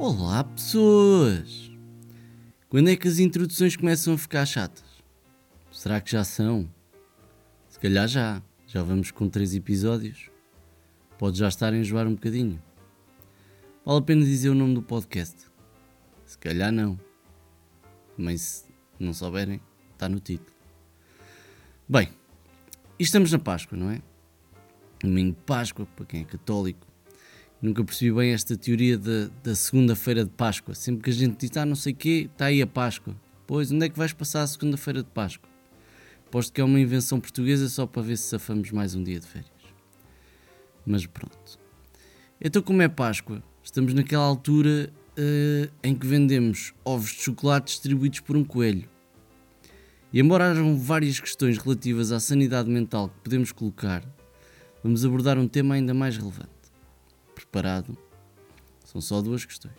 Olá, pessoas! Quando é que as introduções começam a ficar chatas? Será que já são? Se calhar já. Já vamos com três episódios. Pode já estar a enjoar um bocadinho. Vale a pena dizer o nome do podcast? Se calhar não. Mas se não souberem, está no título. Bem, estamos na Páscoa, não é? Domingo de Páscoa, para quem é católico. Nunca percebi bem esta teoria da, da segunda-feira de Páscoa. Sempre que a gente diz, ah, não sei o quê, está aí a Páscoa. Pois, onde é que vais passar a segunda-feira de Páscoa? Posto que é uma invenção portuguesa só para ver se safamos mais um dia de férias. Mas pronto. Então, como é Páscoa, estamos naquela altura uh, em que vendemos ovos de chocolate distribuídos por um coelho. E embora hajam várias questões relativas à sanidade mental que podemos colocar, vamos abordar um tema ainda mais relevante preparado, são só duas questões.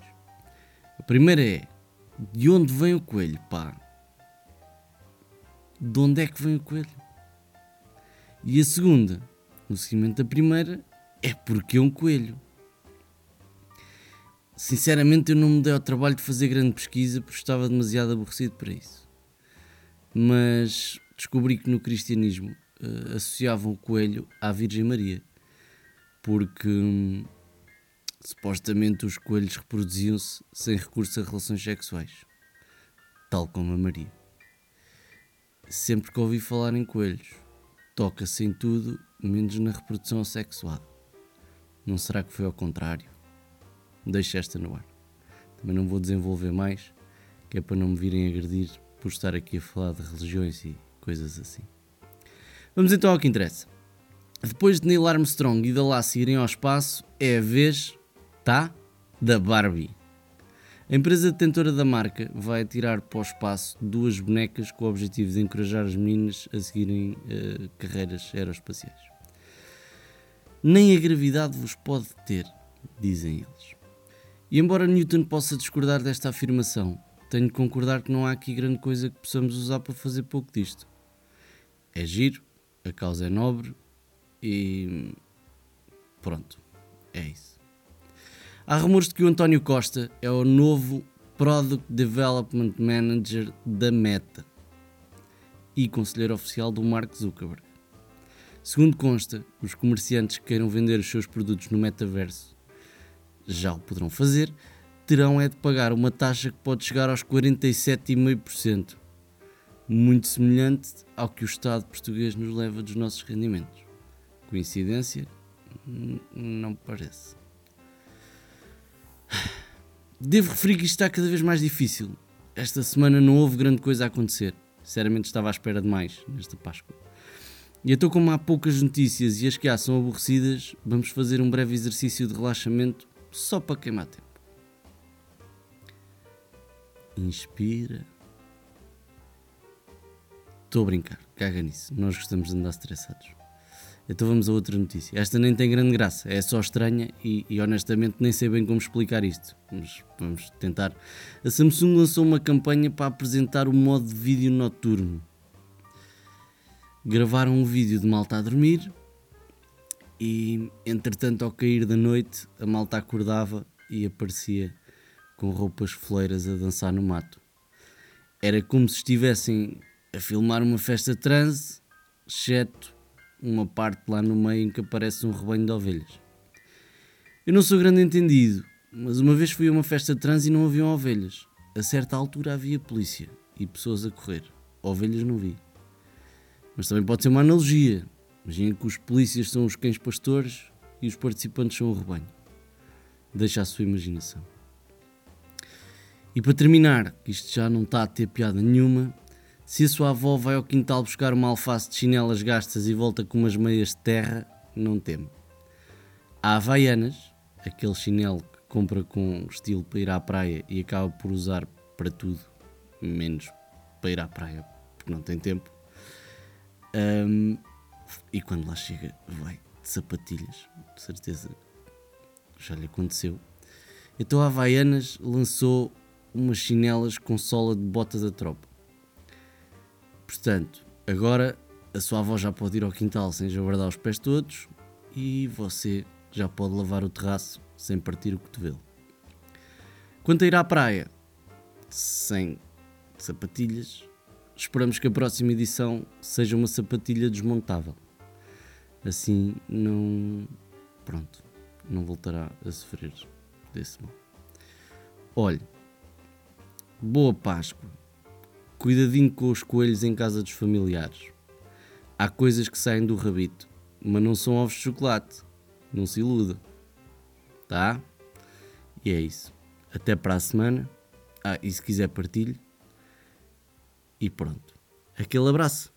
A primeira é: de onde vem o coelho? Pá, de onde é que vem o coelho? E a segunda, no seguimento da primeira, é porque é um coelho. Sinceramente, eu não me dei ao trabalho de fazer grande pesquisa porque estava demasiado aborrecido para isso. Mas descobri que no cristianismo uh, associavam o coelho à Virgem Maria, porque hum, Supostamente os coelhos reproduziam-se sem recurso a relações sexuais, tal como a Maria. Sempre que ouvi falar em coelhos, toca-se em tudo menos na reprodução assexuada. Não será que foi ao contrário? Deixe esta no ar. Também não vou desenvolver mais, que é para não me virem agredir por estar aqui a falar de religiões e coisas assim. Vamos então ao que interessa. Depois de Neil Armstrong e da Lassie irem ao espaço, é a vez tá? Da Barbie. A empresa detentora da marca vai tirar para o espaço duas bonecas com o objetivo de encorajar as meninas a seguirem uh, carreiras aeroespaciais. Nem a gravidade vos pode ter, dizem eles. E embora Newton possa discordar desta afirmação, tenho de concordar que não há aqui grande coisa que possamos usar para fazer pouco disto. É giro, a causa é nobre e. pronto, é isso. Há rumores de que o António Costa é o novo Product Development Manager da Meta e conselheiro oficial do Mark Zuckerberg. Segundo consta, os comerciantes que queiram vender os seus produtos no metaverso já o poderão fazer, terão é de pagar uma taxa que pode chegar aos 47,5%, muito semelhante ao que o Estado português nos leva dos nossos rendimentos. Coincidência? Não parece. Devo referir que isto está cada vez mais difícil. Esta semana não houve grande coisa a acontecer. Sinceramente estava à espera de mais nesta Páscoa. E então, como há poucas notícias e as que há são aborrecidas, vamos fazer um breve exercício de relaxamento só para queimar tempo. Inspira. Estou a brincar, caga nisso. Nós gostamos de andar estressados. Então vamos a outra notícia. Esta nem tem grande graça, é só estranha e, e, honestamente nem sei bem como explicar isto. Mas vamos tentar. A Samsung lançou uma campanha para apresentar o modo de vídeo noturno. Gravaram um vídeo de malta a dormir e, entretanto, ao cair da noite, a malta acordava e aparecia com roupas foleiras a dançar no mato. Era como se estivessem a filmar uma festa transe, exceto uma parte lá no meio em que aparece um rebanho de ovelhas. Eu não sou grande entendido, mas uma vez fui a uma festa de trans e não haviam ovelhas. A certa altura havia polícia e pessoas a correr. Ovelhas não vi. Mas também pode ser uma analogia. Imagina que os polícias são os cães pastores e os participantes são o rebanho. Deixa a sua imaginação. E para terminar, que isto já não está a ter piada nenhuma, se a sua avó vai ao quintal buscar uma alface de chinelas gastas e volta com umas meias de terra, não teme. Há havaianas, aquele chinelo que compra com estilo para ir à praia e acaba por usar para tudo, menos para ir à praia, porque não tem tempo. Um, e quando lá chega, vai de sapatilhas, de certeza já lhe aconteceu. Então a Havaianas lançou umas chinelas com sola de bota da tropa. Portanto, agora a sua avó já pode ir ao quintal sem jabardar os pés todos e você já pode lavar o terraço sem partir o cotovelo. Quanto a ir à praia, sem sapatilhas, esperamos que a próxima edição seja uma sapatilha desmontável. Assim não. Pronto, não voltará a sofrer desse mal. Olhe, boa Páscoa. Cuidadinho com os coelhos em casa dos familiares. Há coisas que saem do rabito, mas não são ovos de chocolate. Não se iluda. Tá? E é isso. Até para a semana. Ah, e se quiser partilhe. E pronto. Aquele abraço.